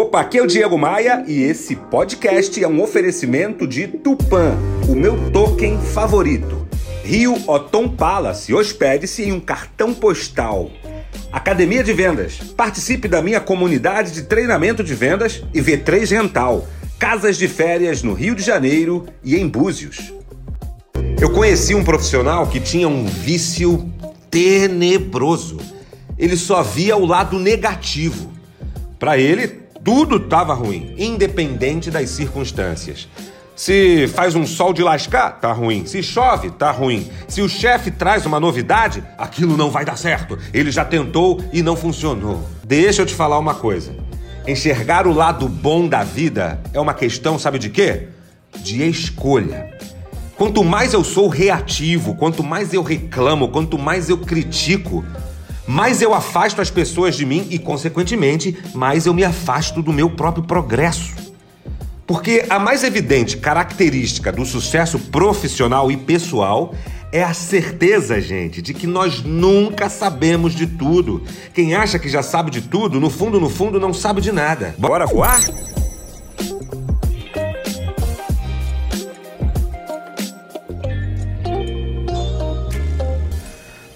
Opa, aqui é o Diego Maia e esse podcast é um oferecimento de Tupan, o meu token favorito. Rio Otom Palace, hospede-se em um cartão postal. Academia de Vendas, participe da minha comunidade de treinamento de vendas e V3 Rental, casas de férias no Rio de Janeiro e em Búzios. Eu conheci um profissional que tinha um vício tenebroso. Ele só via o lado negativo. Para ele, tudo estava ruim, independente das circunstâncias. Se faz um sol de lascar, tá ruim. Se chove, tá ruim. Se o chefe traz uma novidade, aquilo não vai dar certo. Ele já tentou e não funcionou. Deixa eu te falar uma coisa. Enxergar o lado bom da vida é uma questão, sabe de quê? De escolha. Quanto mais eu sou reativo, quanto mais eu reclamo, quanto mais eu critico, mais eu afasto as pessoas de mim e, consequentemente, mais eu me afasto do meu próprio progresso. Porque a mais evidente característica do sucesso profissional e pessoal é a certeza, gente, de que nós nunca sabemos de tudo. Quem acha que já sabe de tudo, no fundo, no fundo, não sabe de nada. Bora voar?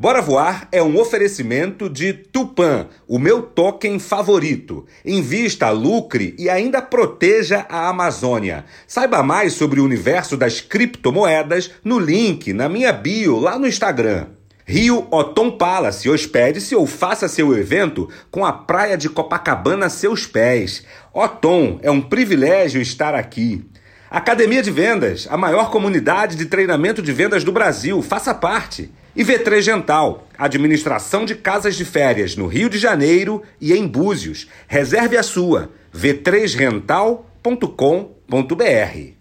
Bora Voar é um oferecimento de Tupan, o meu token favorito. Invista, lucre e ainda proteja a Amazônia. Saiba mais sobre o universo das criptomoedas no link na minha bio lá no Instagram. Rio Otom Palace, hospede-se ou faça seu evento com a praia de Copacabana a seus pés. Otom, é um privilégio estar aqui. Academia de Vendas, a maior comunidade de treinamento de vendas do Brasil, faça parte. E V3 Gental, administração de casas de férias no Rio de Janeiro e em Búzios. Reserve a sua, v3rental.com.br.